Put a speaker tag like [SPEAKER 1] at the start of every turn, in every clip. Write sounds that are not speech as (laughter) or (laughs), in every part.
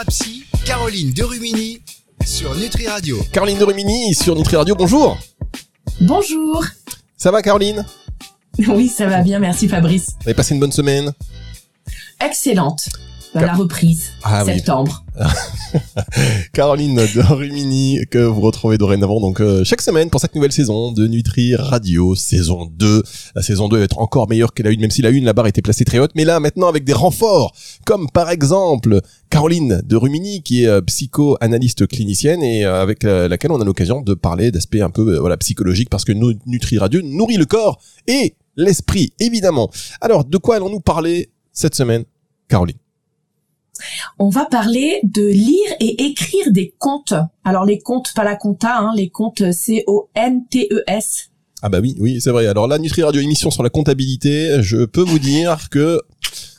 [SPEAKER 1] Thérapie, Caroline Derumini sur Nutri Radio.
[SPEAKER 2] Caroline de Rumini sur Nutri Radio, bonjour
[SPEAKER 3] Bonjour.
[SPEAKER 2] Ça va Caroline?
[SPEAKER 3] Oui, ça va bien, merci Fabrice.
[SPEAKER 2] Vous avez passé une bonne semaine?
[SPEAKER 3] Excellente.
[SPEAKER 2] Car-
[SPEAKER 3] la reprise,
[SPEAKER 2] Ah oui.
[SPEAKER 3] septembre. (laughs)
[SPEAKER 2] Caroline de Rumini que vous retrouvez dorénavant donc euh, chaque semaine pour cette nouvelle saison de Nutri Radio saison 2. La saison 2 va être encore meilleure que la 1 même si la 1 la barre était placée très haute mais là maintenant avec des renforts comme par exemple Caroline de Rumini qui est euh, psychoanalyste clinicienne et euh, avec la- laquelle on a l'occasion de parler d'aspects un peu voilà psychologiques parce que nous, Nutri Radio nourrit le corps et l'esprit évidemment. Alors de quoi allons-nous parler cette semaine Caroline?
[SPEAKER 3] On va parler de lire et écrire des contes. Alors les contes, pas la compta, hein, les contes C-O-N-T-E-S.
[SPEAKER 2] Ah bah oui, oui, c'est vrai. Alors la Nutri Radio émission sur la comptabilité, je peux vous dire que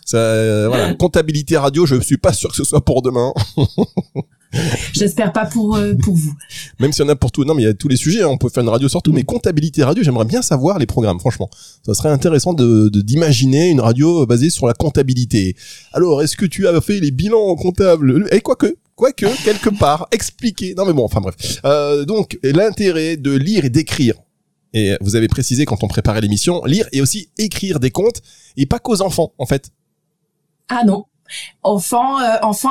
[SPEAKER 2] ça, euh, voilà, (laughs) comptabilité radio, je suis pas sûr que ce soit pour demain. (laughs) (laughs)
[SPEAKER 3] J'espère pas pour euh, pour vous.
[SPEAKER 2] Même si on a pour tout, non mais il y a tous les sujets, hein, on peut faire une radio sur tout, mais comptabilité radio, j'aimerais bien savoir les programmes, franchement. Ça serait intéressant de d'imaginer une radio basée sur la comptabilité. Alors, est-ce que tu as fait les bilans comptables Et quoique, quoique, quelque part, (laughs) expliquer. Non mais bon, enfin bref. Euh, donc, l'intérêt de lire et d'écrire. Et vous avez précisé quand on préparait l'émission, lire et aussi écrire des comptes, et pas qu'aux enfants, en fait.
[SPEAKER 3] Ah non. Enfants, euh, enfants,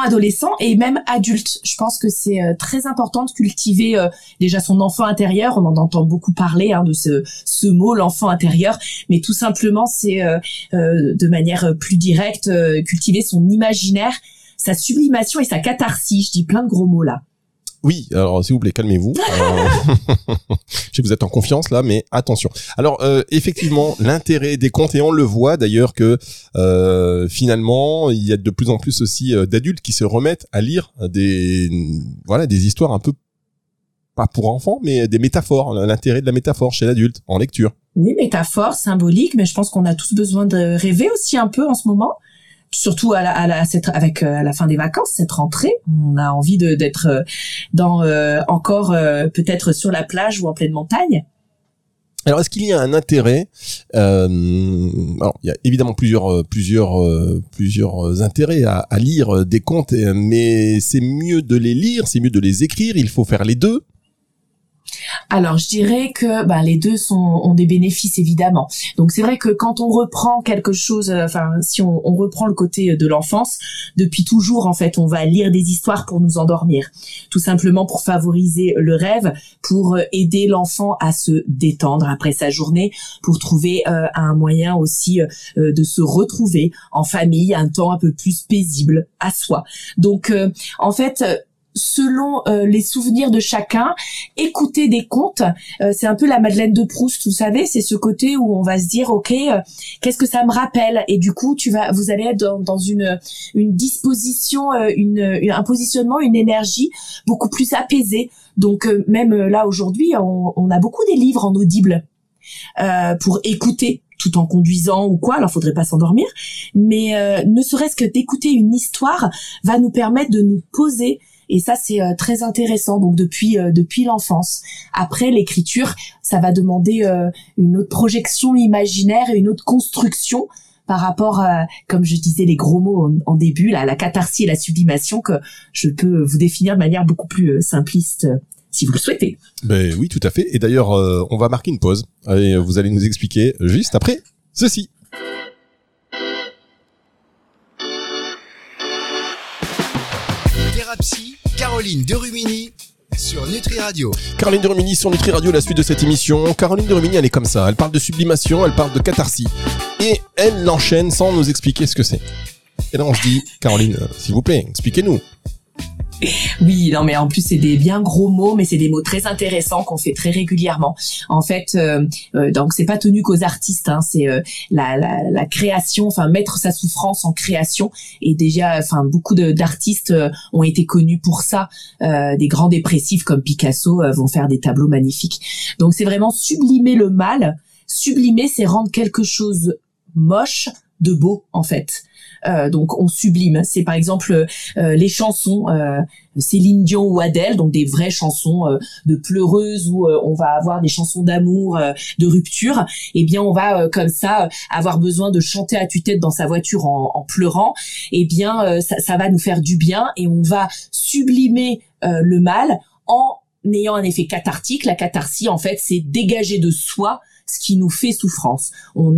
[SPEAKER 3] et même adultes. Je pense que c'est euh, très important de cultiver euh, déjà son enfant intérieur. On en entend beaucoup parler hein, de ce, ce mot, l'enfant intérieur, mais tout simplement c'est euh, euh, de manière plus directe euh, cultiver son imaginaire, sa sublimation et sa catharsis. Je dis plein de gros mots là.
[SPEAKER 2] Oui, alors s'il vous plaît, calmez-vous. (laughs) Euh, (laughs) Je sais que vous êtes en confiance là, mais attention. Alors euh, effectivement, l'intérêt des comptes et on le voit d'ailleurs que euh, finalement, il y a de plus en plus aussi d'adultes qui se remettent à lire des voilà des histoires un peu pas pour enfants, mais des métaphores. L'intérêt de la métaphore chez l'adulte en lecture.
[SPEAKER 3] Oui, métaphore, symbolique, mais je pense qu'on a tous besoin de rêver aussi un peu en ce moment. Surtout à la, à la, cette, avec euh, à la fin des vacances, cette rentrée, on a envie de d'être euh, dans euh, encore euh, peut-être sur la plage ou en pleine montagne.
[SPEAKER 2] Alors, est-ce qu'il y a un intérêt euh, Alors, il y a évidemment plusieurs, euh, plusieurs, plusieurs intérêts à, à lire des contes, mais c'est mieux de les lire, c'est mieux de les écrire. Il faut faire les deux.
[SPEAKER 3] Alors, je dirais que ben, les deux sont, ont des bénéfices évidemment. Donc, c'est vrai que quand on reprend quelque chose, euh, enfin, si on, on reprend le côté de l'enfance, depuis toujours, en fait, on va lire des histoires pour nous endormir, tout simplement pour favoriser le rêve, pour euh, aider l'enfant à se détendre après sa journée, pour trouver euh, un moyen aussi euh, de se retrouver en famille, un temps un peu plus paisible à soi. Donc, euh, en fait. Selon euh, les souvenirs de chacun, écouter des contes, euh, c'est un peu la Madeleine de Proust, vous savez, c'est ce côté où on va se dire, ok, euh, qu'est-ce que ça me rappelle? Et du coup, tu vas, vous allez être dans, dans une une disposition, euh, une, une- un positionnement, une énergie beaucoup plus apaisée. Donc euh, même euh, là aujourd'hui, on, on a beaucoup des livres en audible pour écouter tout en conduisant ou quoi. Alors faudrait pas s'endormir, mais euh, ne serait-ce que d'écouter une histoire va nous permettre de nous poser et ça, c'est euh, très intéressant. Donc depuis euh, depuis l'enfance. Après l'écriture, ça va demander euh, une autre projection imaginaire et une autre construction par rapport, à, comme je disais les gros mots en, début, la catharsis et la sublimation que je peux vous définir de manière beaucoup plus simpliste, si vous le souhaitez.
[SPEAKER 2] Ben oui, tout à fait. Et d'ailleurs, on va marquer une pause. Et vous allez nous expliquer juste après ceci.
[SPEAKER 1] Thérapie, Caroline Derumini sur Nutri Radio.
[SPEAKER 2] Caroline de Rumini sur Nutri Radio, la suite de cette émission. Caroline de Rumini, elle est comme ça. Elle parle de sublimation, elle parle de catharsis. Et elle l'enchaîne sans nous expliquer ce que c'est. Et là, on se dit, Caroline, euh, s'il vous plaît, expliquez-nous. (laughs)
[SPEAKER 3] Oui, non, mais en plus c'est des bien gros mots, mais c'est des mots très intéressants qu'on fait très régulièrement. En fait, euh, euh, donc c'est pas tenu qu'aux artistes, hein, c'est euh, la, la, la création, enfin mettre sa souffrance en création. Et déjà, enfin beaucoup d'artistes euh, ont été connus pour ça. Euh, des grands dépressifs comme Picasso euh, vont faire des tableaux magnifiques. Donc c'est vraiment sublimer le mal. Sublimer, c'est rendre quelque chose moche de beau en fait. Euh, donc on sublime. C'est par exemple euh, les chansons euh, Céline Dion ou Adèle, donc des vraies chansons euh, de pleureuses où on va avoir des chansons d'amour, de rupture. Eh bien on va comme ça avoir besoin de chanter à tue-tête dans sa voiture en, en pleurant. Eh bien ça, ça, va nous faire du bien et on va sublimer le mal en ayant un effet cathartique. La catharsis en fait c'est dégager de soi ce qui nous fait souffrance.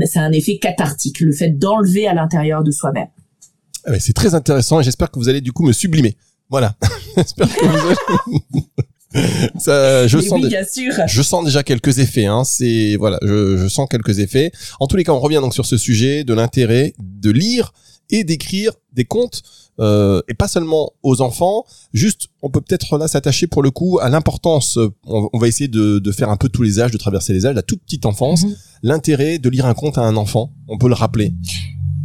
[SPEAKER 3] C'est un effet cathartique, le fait d'enlever à l'intérieur de soi-même.
[SPEAKER 2] Ah c'est très intéressant et j'espère que vous allez du coup me sublimer. Voilà. (laughs) j'espère que vous allez... (laughs) Ça, je sens, je sens déjà quelques effets. Hein. C'est voilà, je, je, sens quelques effets. En tous les cas, on revient donc sur ce sujet de l'intérêt de lire et d'écrire des contes euh, et pas seulement aux enfants. Juste, on peut peut-être là s'attacher pour le coup à l'importance. On, va essayer de, de, faire un peu tous les âges, de traverser les âges, la toute petite enfance. Mhm. L'intérêt de lire un conte à un enfant, on peut le rappeler.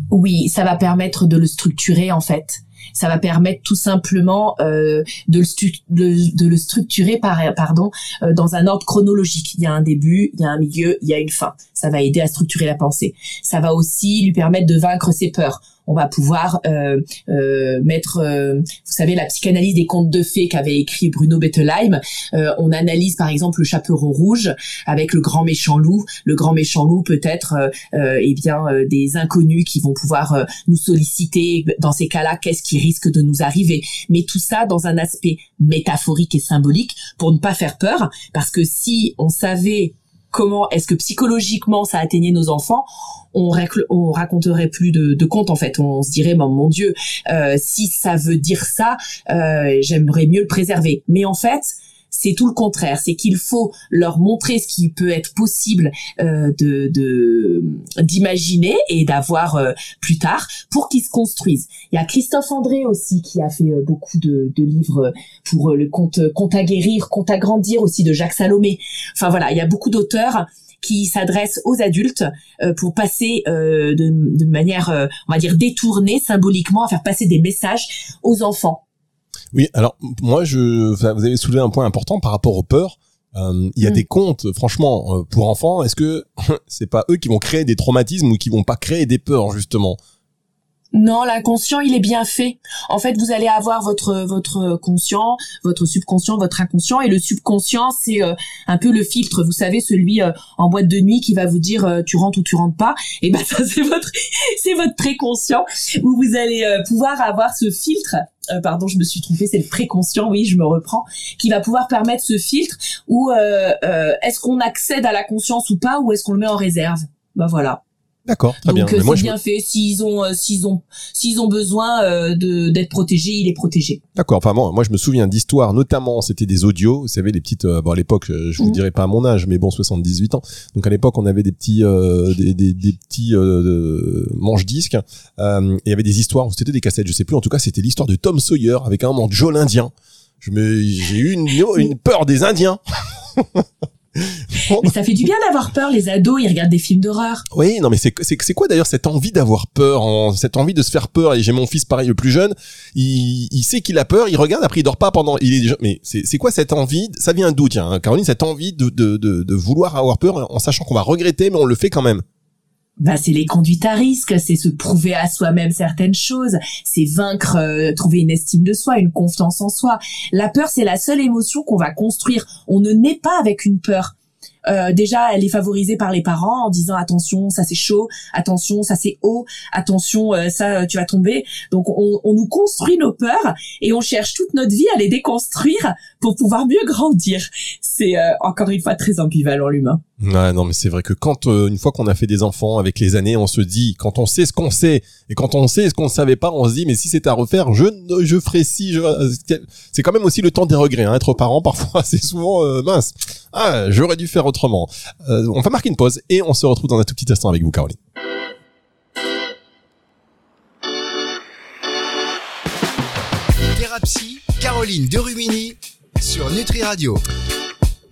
[SPEAKER 3] Oui, ça va permettre de le structurer en fait ça va permettre tout simplement euh, de, le de, le structurer par, pardon, euh, dans un ordre chronologique. Il y a un début, il y a un milieu, il y a une fin. Ça va aider à structurer la pensée. Ça va aussi lui permettre de vaincre ses peurs on va pouvoir euh, euh, mettre, euh, vous savez, la psychanalyse des contes de fées qu'avait écrit Bruno Bettelheim. on analyse par exemple le chaperon rouge avec le grand méchant loup. Le grand méchant loup peut être, eh bien, des inconnus qui vont pouvoir nous solliciter. Dans ces cas-là, qu'est-ce qui risque de nous arriver Mais tout ça dans un aspect métaphorique et symbolique pour ne pas faire peur, parce que si on savait comment est-ce que psychologiquement ça atteignait nos enfants, on, on raconterait plus de, de contes en fait. On, se dirait, mon, Dieu, euh, si ça veut dire ça, euh, j'aimerais mieux le préserver. Mais en fait, c'est tout le contraire. C'est qu'il faut leur montrer ce qui peut être possible euh, de d'imaginer et d'avoir euh, plus tard pour qu'ils se construisent. Il y a Christophe André aussi qui a fait euh, beaucoup de, de, livres pour le conte conte à guérir, conte à grandir aussi de Jacques Salomé. Enfin voilà, il y a beaucoup d'auteurs qui s'adressent aux adultes pour passer de, de, manière, on va dire, détournée symboliquement, à faire passer des messages aux enfants.
[SPEAKER 2] Oui, alors moi, je, vous avez soulevé un point important par rapport aux peurs. Euh, il y a mm. des contes, franchement, euh, pour enfants. Est-ce que (laughs) c'est pas eux qui vont créer des traumatismes ou qui vont pas créer des peurs justement?
[SPEAKER 3] Non, l'inconscient, il est bien fait. En fait, vous allez avoir votre votre conscient, votre subconscient, votre inconscient, et le subconscient, c'est euh, un peu le filtre. Vous savez, celui en boîte de nuit qui va vous dire tu rentres ou tu rentres pas. (laughs) Et ben ça, c'est votre (laughs) c'est votre préconscient où vous allez pouvoir avoir ce filtre euh, pardon, je me suis trompée, c'est le préconscient, oui, je me reprends, qui va pouvoir permettre ce filtre où euh, euh, est-ce qu'on accède à la conscience ou pas, ou est-ce qu'on le met en réserve? Bah voilà.
[SPEAKER 2] D'accord, très
[SPEAKER 3] bien.
[SPEAKER 2] Donc
[SPEAKER 3] c'est bien fait. S'ils ont, euh, s'ils ont, s'ils ont besoin euh, de d'être protégés, il est protégé.
[SPEAKER 2] D'accord. Enfin moi, moi je me souviens d'histoires, notamment c'était des audios. Vous savez les petites. Euh, bon à l'époque, je vous mhm. dirai pas à mon âge, mais bon 78 ans. Donc à l'époque on avait des petits, des, des, des, petits manches disques. et il y avait des histoires. C'était des cassettes, je sais plus. En tout cas c'était l'histoire de Tom Sawyer avec un moment Joe l'Indien. Je me, j'ai eu une, une peur des Indiens. (laughs)
[SPEAKER 3] mais ça fait du bien d'avoir peur. Les ados, ils regardent des films d'horreur.
[SPEAKER 2] Oui, non, mais c'est c'est quoi d'ailleurs cette envie d'avoir peur, cette envie de se faire peur? Et j'ai mon fils pareil, le plus jeune. Il, il sait qu'il a peur. Il regarde. Après, il dort pas pendant. Il est déjà. Mais c'est c'est quoi cette envie? Ça vient d'où, tiens, Caroline Cette envie de de de, de vouloir avoir peur en sachant qu'on va regretter, mais on le fait quand même?
[SPEAKER 3] Bah, c'est les conduites à risque, c'est se prouver à soi-même certaines choses, c'est vaincre, euh, trouver une estime de soi, une confiance en soi. La peur, c'est la seule émotion qu'on va construire. On ne naît pas avec une peur. Euh, déjà, elle est favorisée par les parents en disant attention, ça c'est chaud, attention, ça c'est haut, attention, euh, ça tu vas tomber. Donc on, on, nous construit nos peurs et on cherche toute notre vie à les déconstruire pour pouvoir mieux grandir. C'est euh, encore une fois très ambivalent l'humain.
[SPEAKER 2] Ouais, non, mais c'est vrai que quand une fois qu'on a fait des enfants avec les années, on se dit quand on sait ce qu'on sait et quand on sait ce qu'on ne savait pas, on se dit mais si c'est à refaire, je je ferai si. Je... C'est quand même aussi le temps des regrets. Hein. Être parent (laughs) parfois, c'est souvent mince. Ah, j'aurais dû faire autrement. Euh, on va marquer une pause et on se retrouve dans un tout petit instant avec vous, Caroline.
[SPEAKER 1] Caroline de sur Nutri Radio.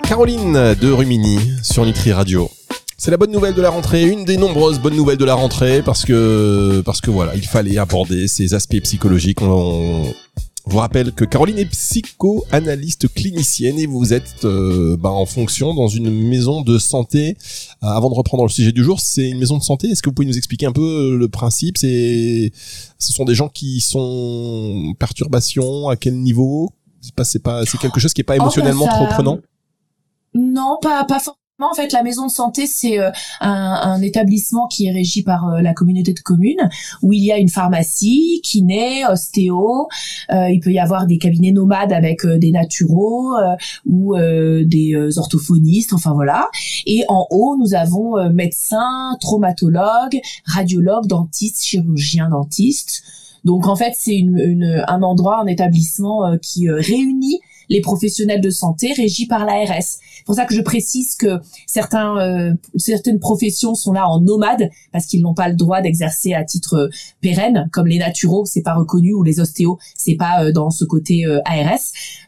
[SPEAKER 2] Caroline de Rumini sur Nutri Radio. C'est la bonne nouvelle de la rentrée, une des nombreuses bonnes nouvelles de la rentrée, parce que parce que voilà, il fallait aborder ces aspects psychologiques. On, vous rappelle que Caroline est psychoanalyste clinicienne et vous êtes euh, bah, en fonction dans une maison de santé. Euh, avant de reprendre le sujet du jour, c'est une maison de santé. Est-ce que vous pouvez nous expliquer un peu euh, le principe? C'est, ce sont des gens qui sont perturbations? À quel niveau? C'est pas, c'est pas, c'est quelque chose qui est pas
[SPEAKER 3] Oh,
[SPEAKER 2] émotionnellement
[SPEAKER 3] ça-
[SPEAKER 2] trop prenant?
[SPEAKER 3] Non, pas pas forcément. En fait, la maison de santé, c'est euh, un, un établissement qui est régi par euh, la communauté de communes, où il y a une pharmacie, kiné, ostéo. euh, il peut y avoir des cabinets nomades avec euh, des naturaux euh, ou euh, des orthophonistes. Enfin voilà. Et en haut, nous avons médecins, traumatologues, radiologues, dentistes, chirurgiens, dentistes. Donc en fait, c'est une, une- un endroit, un établissement qui réunit les professionnels de santé régis par l'ARS. C'est pour ça que je précise que certains, euh, certaines professions sont là en nomade parce qu'ils n'ont pas le droit d'exercer à titre euh, pérenne, comme les naturaux, c'est pas reconnu, ou les ostéos, c'est pas euh, dans ce côté euh, ARS,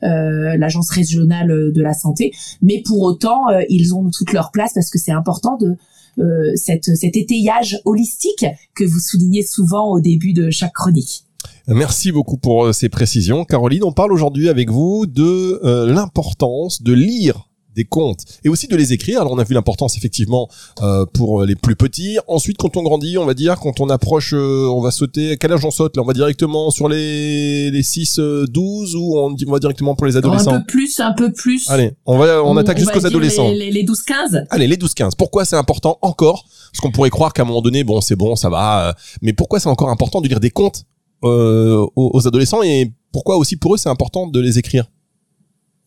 [SPEAKER 3] l'agence régionale de la santé. Mais pour autant, ils ont toute leur place parce que c'est important de euh, cette, cet étayage holistique que vous soulignez souvent au début de chaque chronique.
[SPEAKER 2] Merci beaucoup pour euh, ces précisions. Caroline, on parle aujourd'hui avec vous de euh, l'importance de lire des contes et aussi de les écrire. Alors on a vu l'importance effectivement euh, pour les plus petits. Ensuite, quand on grandit, on va dire, quand on approche, euh, on va sauter. À quel âge on saute? Là, on va directement sur les les 6, euh, 12 ou on, va directement pour les
[SPEAKER 3] Un
[SPEAKER 2] adolescents?
[SPEAKER 3] peu plus, un peu plus.
[SPEAKER 2] Allez, on va on, attaque jusqu'aux adolescents.
[SPEAKER 3] Les, les, les 12-15
[SPEAKER 2] Allez, les 12-15. Pourquoi c'est important encore? Parce qu'on pourrait croire qu'à un moment donné, bon, c'est bon, ça va. euh, mais pourquoi c'est encore important de lire des contes euh, aux, aux adolescents et pourquoi aussi pour eux c'est important de les écrire?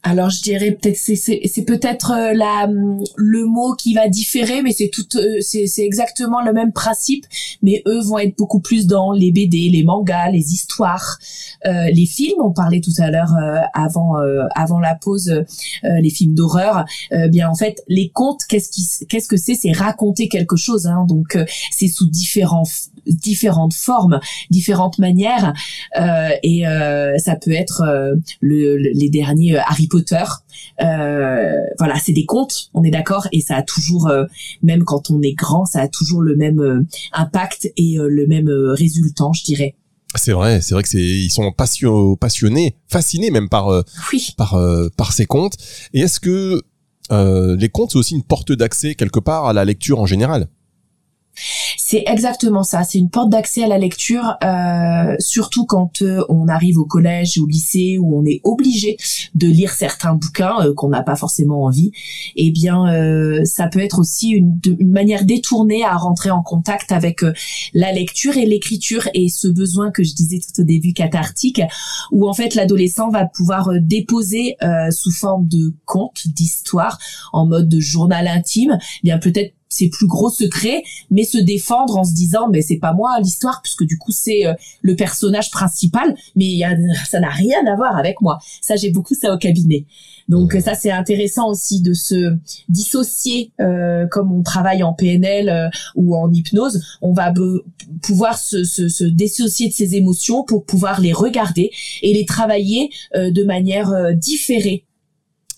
[SPEAKER 3] Alors je dirais peut-être c'est c'est peut-être euh, la le mot qui va différer mais c'est tout euh, c'est c'est exactement le même principe mais eux vont être beaucoup plus dans les BD, les mangas, les histoires, euh, les films. On parlait tout à l'heure euh, avant euh, avant la pause euh, les films d'horreur. Euh, bien en fait les contes qu'est-ce qui qu'est-ce que c'est? C'est raconter quelque chose hein, donc euh, c'est sous différents différentes formes, différentes manières euh, et euh, ça peut être euh, le, le- les derniers Harry Potter. Euh, voilà, c'est des contes, on est d'accord, et ça a toujours, même quand on est grand, ça a toujours le même impact et le même résultant, je dirais.
[SPEAKER 2] C'est vrai, c'est vrai que c'est ils sont passio- passionnés, fascinés même par euh,
[SPEAKER 3] Oui.
[SPEAKER 2] par euh, par ces contes. Et est-ce que euh, les contes c'est aussi une porte d'accès quelque part à la lecture en général?
[SPEAKER 3] C'est exactement ça. C'est une porte d'accès à la lecture, euh, surtout quand euh, on arrive au collège au lycée où on est obligé de lire certains bouquins euh, qu'on n'a pas forcément envie. Eh bien, euh, ça peut être aussi une, une manière détournée à rentrer en contact avec la lecture et l'écriture et ce besoin que je disais tout au début cathartique, où en fait l'adolescent va pouvoir déposer sous forme de conte, d'histoire, en mode de journal intime, eh bien peut-être ses plus gros secrets mais se défendre en se disant mais c'est pas moi l'histoire puisque du coup c'est euh, le personnage principal mais a, ça n'a rien à voir avec moi. Ça j'ai beaucoup ça au cabinet. Donc ça c'est intéressant aussi de se dissocier euh, comme on travaille en PNL euh, ou en hypnose. On va pouvoir se, se, se dissocier de ses émotions pour pouvoir les regarder et les travailler euh, de manière euh, différée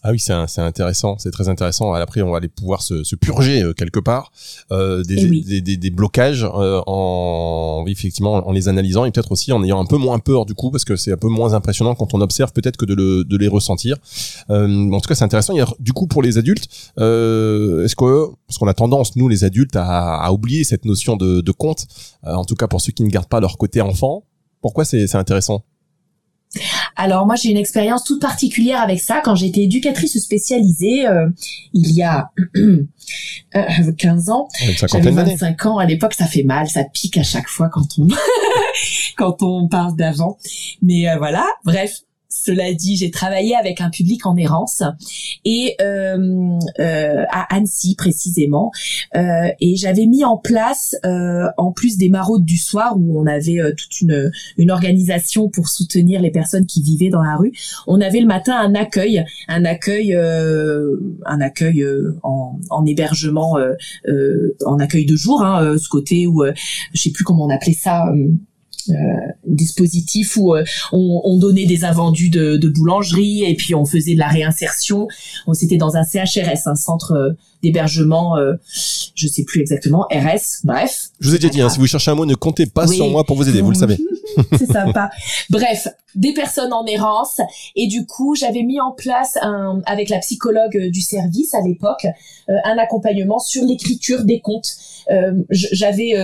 [SPEAKER 2] Ah oui, c'est intéressant, c'est très intéressant. Après, on va aller pouvoir se, se purger euh, quelque part euh, des,
[SPEAKER 3] Eh oui.
[SPEAKER 2] des, des, des blocages euh, en effectivement en les analysant et peut-être aussi en ayant un peu moins peur du coup parce que c'est un peu moins impressionnant quand on observe peut-être que de, le, de les ressentir. Euh, en tout cas, c'est intéressant. A, du coup, pour les adultes, euh, est-ce que parce qu'on a tendance nous les adultes à, à oublier cette notion de, de compte, euh, en tout cas pour ceux qui ne gardent pas leur côté enfant. Pourquoi c'est c'est intéressant?
[SPEAKER 3] Alors moi j'ai une expérience toute particulière avec ça quand j'étais éducatrice spécialisée euh, il y a (clears throat) euh, 15 ans.
[SPEAKER 2] Une
[SPEAKER 3] J'avais
[SPEAKER 2] cinquantaine d'années.
[SPEAKER 3] 25 ans à l'époque, ça fait mal, ça pique à chaque fois quand on (laughs) quand on parle d'avant. Mais euh, voilà, bref. Cela dit, j'ai travaillé avec un public en errance et euh, euh, à Annecy précisément, euh, et j'avais mis en place, euh, en plus des maraudes du soir où on avait toute une organisation pour soutenir les personnes qui vivaient dans la rue, on avait le matin un accueil, un accueil, un accueil en, en hébergement, en accueil de jour, hein, ce côté où, je sais plus comment on appelait ça. Euh, euh, dispositif où euh, on, on, donnait des invendus de, de, boulangerie et puis on faisait de la réinsertion. On c'était dans un CHRS, un centre euh, d'hébergement, euh, je sais plus exactement, RS, bref.
[SPEAKER 2] Je vous ai déjà dit, hein, si vous cherchez un mot, ne comptez pas sur moi pour vous aider, vous le savez. (laughs) (laughs)
[SPEAKER 3] C'est sympa. Bref, des personnes en errance et du coup, j'avais mis en place un, avec la psychologue du service à l'époque un accompagnement sur l'écriture des comptes. J'avais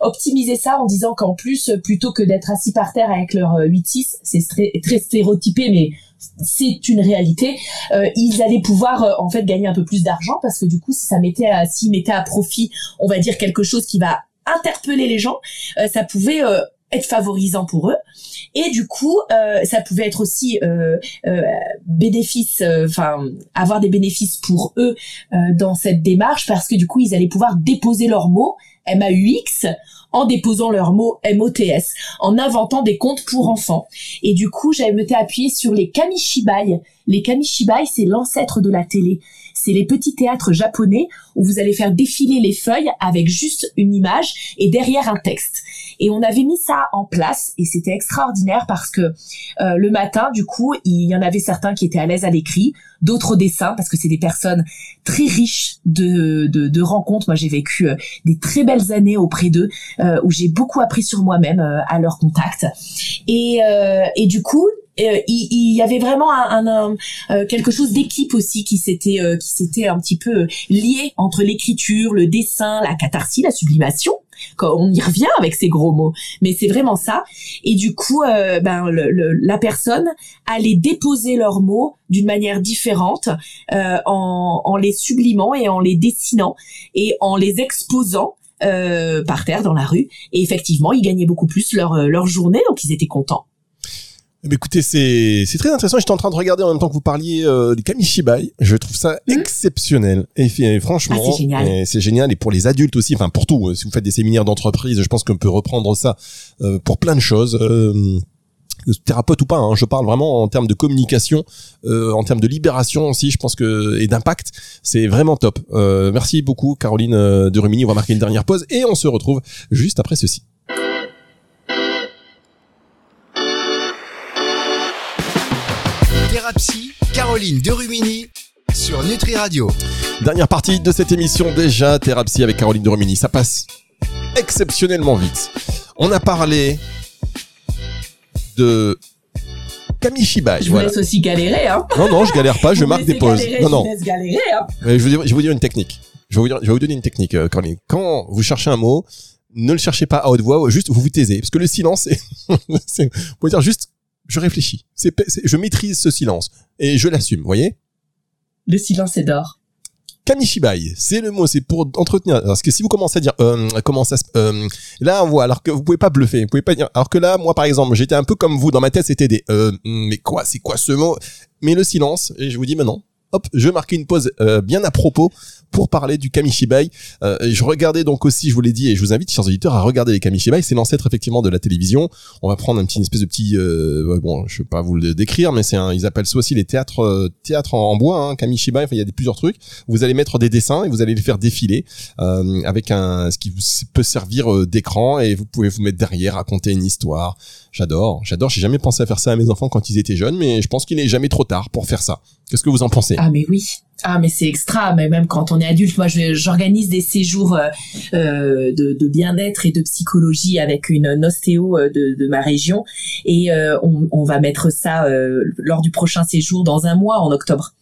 [SPEAKER 3] optimisé ça en disant qu'en plus, plutôt que d'être assis par terre avec leur 8-6, euh, c'est très, stéréotypé, mais c'est une réalité. Euh, ils allaient pouvoir euh, en fait gagner un peu plus d'argent parce que du coup, si ça mettait à, s'ils mettaient à profit, on va dire quelque chose qui va interpeller les gens, ça pouvait être favorisant pour eux. Et du coup, ça pouvait être aussi euh, bénéfice, enfin avoir des bénéfices pour eux dans cette démarche parce que du coup, ils allaient pouvoir déposer leurs mots MAUX en déposant leurs mots MOTS, en inventant des comptes pour enfants. Et du coup, j'avais été appuyé sur les kamishibai. Les kamishibai, c'est l'ancêtre de la télé. C'est les petits théâtres japonais où vous allez faire défiler les feuilles avec juste une image et derrière un texte. Et on avait mis ça en place et c'était extraordinaire parce que euh, le matin, du coup, il y en avait certains qui étaient à l'aise à l'écrit, d'autres au dessin parce que c'est des personnes très riches de, de, de rencontres. Moi, j'ai vécu euh, des très belles années auprès d'eux euh, où j'ai beaucoup appris sur moi-même à leur contact. Et, et du coup, euh, il, y avait vraiment un, euh, quelque chose d'équipe aussi qui s'était euh, qui s'était un petit peu lié entre l'écriture, le dessin, la catharsis, la sublimation. Quand on y revient avec ces gros mots, mais c'est vraiment ça. Et du coup, ben la personne allait déposer leurs mots d'une manière différente, en, en les sublimant et en les dessinant et en les exposant par terre dans la rue. Et effectivement, ils gagnaient beaucoup plus leur leur journée, donc ils étaient contents.
[SPEAKER 2] Mais écoutez, c'est c'est très intéressant. J'étais en train de regarder en même temps que vous parliez euh, des kamishibai. Je trouve ça mmh. exceptionnel. Et, franchement, ah, c'est génial. c'est génial. Et pour les adultes aussi, enfin pour tout. Euh, si vous faites des séminaires d'entreprise, je pense qu'on peut reprendre ça euh, pour plein de choses. Euh, thérapeute ou pas, hein, je parle vraiment en termes de communication, euh, en termes de libération aussi, je pense que et d'impact, c'est vraiment top. Euh, merci beaucoup Caroline de Rumini, on va marquer une dernière pause et on se retrouve juste après ceci.
[SPEAKER 1] Thérapie, Caroline Derumini sur Nutri Radio.
[SPEAKER 2] Dernière partie de cette émission déjà, Thérapie avec Caroline Derumini. Ça passe exceptionnellement vite. On a parlé de Kamishibai.
[SPEAKER 3] Je vous laisse aussi galérer, hein.
[SPEAKER 2] Non, non, je galère pas, je marque des pauses. non, non.
[SPEAKER 3] Je, galérer, hein.
[SPEAKER 2] je, vais vous, je vais vous dire une technique. Je vais vous, dire, je vais vous donner une technique, euh, Caroline. Quand vous cherchez un mot, ne le cherchez pas à haute voix, juste vous vous taisez. Parce que le silence, (laughs) c'est, vous pouvez dire juste je réfléchis. C'est, je maîtrise ce silence et je l'assume, vous voyez?
[SPEAKER 3] Le silence est d'or.
[SPEAKER 2] Kamishibai, c'est le mot, c'est pour entretenir. Parce que si vous commencez à dire euh, comment ça se, euh, là on voit alors que vous pouvez pas bluffer, vous pouvez pas dire. Alors que là, moi par exemple, j'étais un peu comme vous dans ma tête, c'était des euh, mais quoi, c'est quoi ce mot? Mais le silence, et je vous dis maintenant, hop, je marquer une pause euh, bien à propos pour parler du kamishibai. Euh, je regardais donc aussi, je vous l'ai dit, et je vous invite, chers auditeurs, à regarder les kamishibai. C'est l'ancêtre effectivement de la télévision. On va prendre un petit une espèce de petit, euh, bon, je vais pas vous le décrire, mais c'est un, ils appellent ça aussi les théâtres, euh, théâtres en, bois, hein, kamishibai. Enfin, il y a des, plusieurs trucs. Vous allez mettre des dessins et vous allez les faire défiler euh, avec un, ce qui peut servir euh, d'écran et vous pouvez vous mettre derrière, raconter une histoire. J'adore, j'adore. J'ai jamais pensé à faire ça à mes enfants quand ils étaient jeunes, mais je pense qu'il n'est jamais trop tard pour faire ça. Qu'est-ce que vous en pensez?
[SPEAKER 3] Ah mais oui. Ah mais c'est extra, mais même quand on est adulte, moi j'organise des séjours euh, euh, de, de bien-être et de psychologie avec une ostéo euh, de, de ma région et on, on, va mettre ça lors du prochain séjour dans un mois en octobre.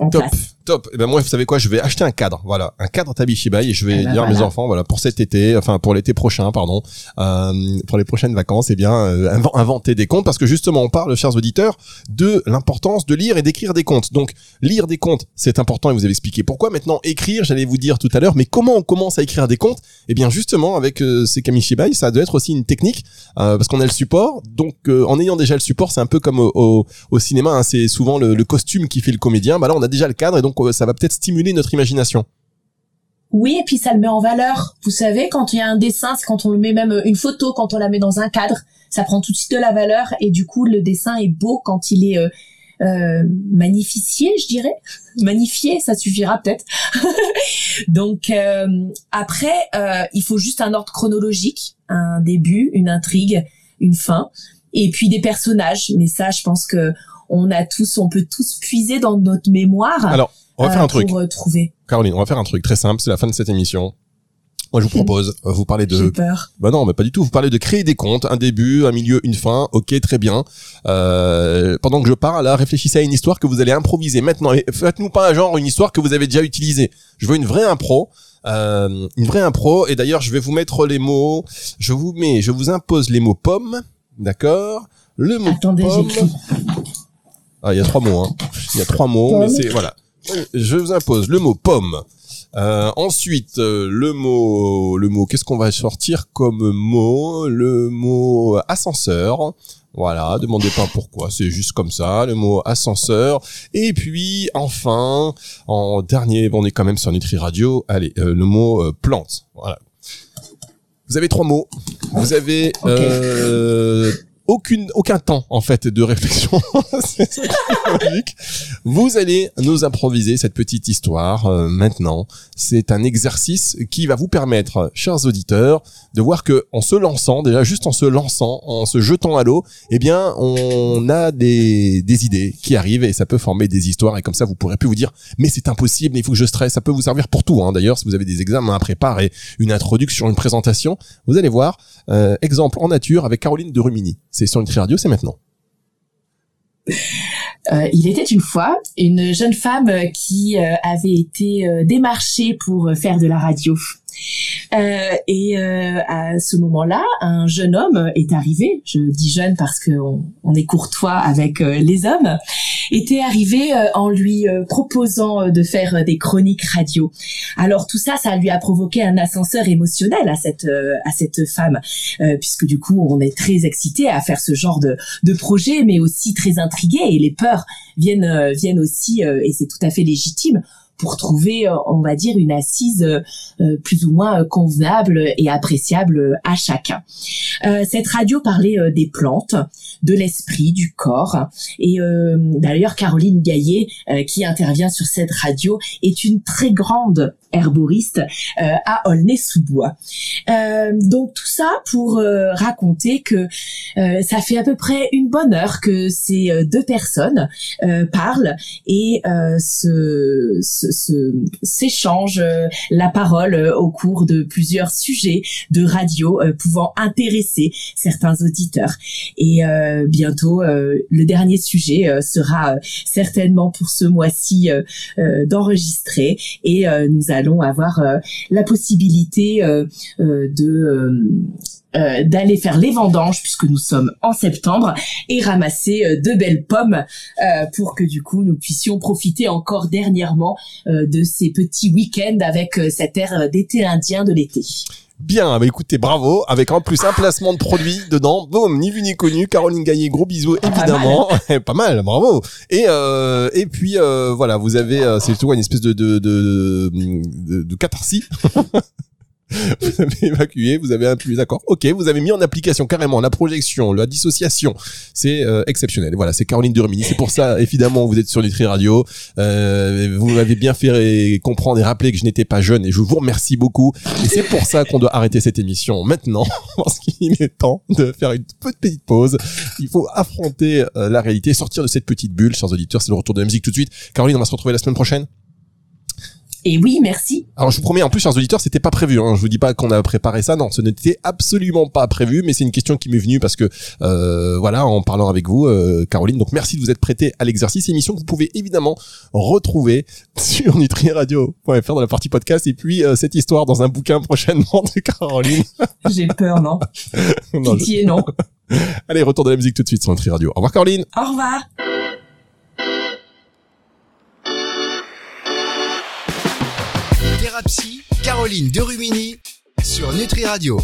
[SPEAKER 3] En
[SPEAKER 2] Top. Top. Et eh ben moi, vous savez quoi? Je vais acheter un cadre. Voilà, un cadre Tabishibai et je vais eh ben dire à mes enfants, voilà, pour cet été, enfin pour l'été prochain, pardon, euh, pour les prochaines vacances, eh bien, euh, inventer des comptes parce que justement, on parle, chers auditeurs, de l'importance de lire et d'écrire des comptes. Donc, lire des comptes, c'est important et vous avez expliqué pourquoi. Maintenant, écrire, j'allais vous dire tout à l'heure, mais comment on commence à écrire des comptes? Eh bien, justement, avec euh, ces Kamishibai, ça doit être aussi une technique euh, parce qu'on a le support. Donc, euh, en ayant déjà le support, c'est un peu comme au, au, cinéma, hein, c'est souvent le, le, costume qui fait le comédien. Bah là, on a déjà le cadre et donc ça va peut-être stimuler notre imagination.
[SPEAKER 3] Oui, et puis ça le met en valeur. Vous savez, quand il y a un dessin, c'est quand on le met même euh, une photo, quand on la met dans un cadre, ça prend tout de suite de la valeur et du coup le dessin est beau quand il est euh, euh, magnifier, je dirais. Magnifier, ça suffira peut-être. (laughs) Donc euh, après, euh, il faut juste un ordre chronologique, un début, une intrigue, une fin, et puis des personnages. Mais ça, je pense que on a tous, on peut tous puiser dans notre mémoire.
[SPEAKER 2] Alors, on va faire un truc.
[SPEAKER 3] Pour trouver.
[SPEAKER 2] Caroline, on va faire un truc très simple. C'est la fin de cette émission. Moi, je vous (laughs) propose, euh, vous parlez de...
[SPEAKER 3] J'ai peur.
[SPEAKER 2] Bah non, mais pas du tout. Vous parlez de créer des comptes, un début, un milieu, une fin. Ok, très bien. Euh, pendant que je parle, là, réfléchissez à une histoire que vous allez improviser maintenant. Faites-nous pas un genre, une histoire que vous avez déjà utilisée. Je veux une vraie impro. Euh, une vraie impro. Et d'ailleurs, je vais vous mettre les mots. Je vous mets, je vous impose les mots pomme. D'accord? Le mot
[SPEAKER 3] Attendez,
[SPEAKER 2] pomme. Ah, il y a trois mots. Hein. Il y a trois mots, mais c'est voilà. Je vous impose le mot pomme. Euh, ensuite, euh, le mot, le mot. Qu'est-ce qu'on va sortir comme mot? Le mot ascenseur. Voilà, demandez pas pourquoi, c'est juste comme ça, le mot ascenseur. Et puis, enfin, en dernier, bon, on est quand même sur Nutri Radio, allez, euh, le mot euh, plante. Voilà. Vous avez trois mots. Vous avez
[SPEAKER 3] Ok.
[SPEAKER 2] Aucune, aucun temps en fait de réflexion. (laughs) (laughs) Logique. Vous allez nous improviser cette petite histoire euh, maintenant. C'est un exercice qui va vous permettre, chers auditeurs, de voir que en se lançant, déjà juste en se lançant, en se jetant à l'eau, eh bien, on a des, des idées qui arrivent et ça peut former des histoires et comme ça, vous pourrez plus vous dire, mais c'est impossible, il faut que je stresse. Ça peut vous servir pour tout. Hein. D'ailleurs, si vous avez des examens à préparer, une introduction, une présentation, vous allez voir. Euh, exemple en nature avec Caroline de Rumini. C'est sur Nutri Radio, c'est maintenant. (laughs)
[SPEAKER 3] Euh, il était une fois une jeune femme qui euh, avait été euh, démarchée pour faire de la radio. Euh, et euh, à ce moment-là, un jeune homme est arrivé. Je dis jeune parce qu'on on est courtois avec euh, les hommes. Était arrivé en lui proposant de faire des chroniques radio. Alors tout ça, ça lui a provoqué un ascenseur émotionnel à cette à cette femme, puisque du coup, on est très excité à faire ce genre de de projet, mais aussi très intrigué et les peurs viennent viennent aussi et c'est tout à fait légitime pour trouver, euh, on va dire, une assise euh, euh, plus ou moins convenable et appréciable à chacun. Cette radio parlait des plantes, de l'esprit, du corps. Et d'ailleurs, Caroline Gaillet, qui intervient sur cette radio, est une très grande herboriste euh, à Aulnay-sous-Bois. Euh, donc tout ça pour euh, raconter que ça fait à peu près une bonne heure que ces deux personnes parlent et se, s'échangent la parole au cours de plusieurs sujets de radio pouvant intéresser certains auditeurs. Et bientôt, le dernier sujet sera certainement pour ce mois-ci d'enregistrer et nous allons avoir euh, la possibilité euh, euh, d'aller faire les vendanges puisque nous sommes en septembre et ramasser de belles pommes pour que du coup nous puissions profiter encore dernièrement de ces petits week-ends avec euh, cet air d'été indien de l'été.
[SPEAKER 2] Bien, bah écoutez, bravo, avec en plus un placement de produit dedans, boum, ni vu ni connu, Caroline Gaillet, gros bisous évidemment, (laughs) pas mal, bravo. Et euh, et puis euh, voilà, vous avez, euh, c'est tout une espèce de de de, de, de catharsis. (laughs) (laughs) vous avez évacué, vous avez inclus, d'accord, ok, vous avez mis en application carrément la projection, la dissociation, c'est euh, exceptionnel. Voilà, c'est Caroline de Rumini, c'est pour ça, évidemment, vous êtes sur Nutri Radio, euh, vous m'avez bien fait comprendre et rappeler que je n'étais pas jeune et je vous remercie beaucoup. Et c'est pour ça qu'on doit arrêter cette émission maintenant, (laughs) parce qu'il est temps de faire une petite pause. Il faut affronter euh, la réalité, sortir de cette petite bulle, chers auditeurs. C'est le retour de la musique tout de suite. Caroline, on va se retrouver la semaine prochaine.
[SPEAKER 3] Et oui, merci.
[SPEAKER 2] Alors je vous promets, en plus, chers auditeurs, c'était pas prévu. Hein. Je vous dis pas qu'on a préparé ça, non, ce n'était absolument pas prévu, mais c'est une question qui m'est venue parce que euh, voilà, en parlant avec vous, euh, Caroline. Donc merci de vous être prêtée à l'exercice. Émission que vous pouvez évidemment retrouver (laughs) sur nutriradio.fr dans la partie podcast et puis euh, cette histoire dans un bouquin prochainement de Caroline. (laughs)
[SPEAKER 3] J'ai peur, non (laughs)
[SPEAKER 2] Non, je-
[SPEAKER 3] Pitié, non.
[SPEAKER 2] Allez, retour de la musique tout de suite sur Nutri Radio. Au revoir Caroline.
[SPEAKER 3] Au revoir.
[SPEAKER 1] Thérapie, Caroline Derumini sur Nutri Radio.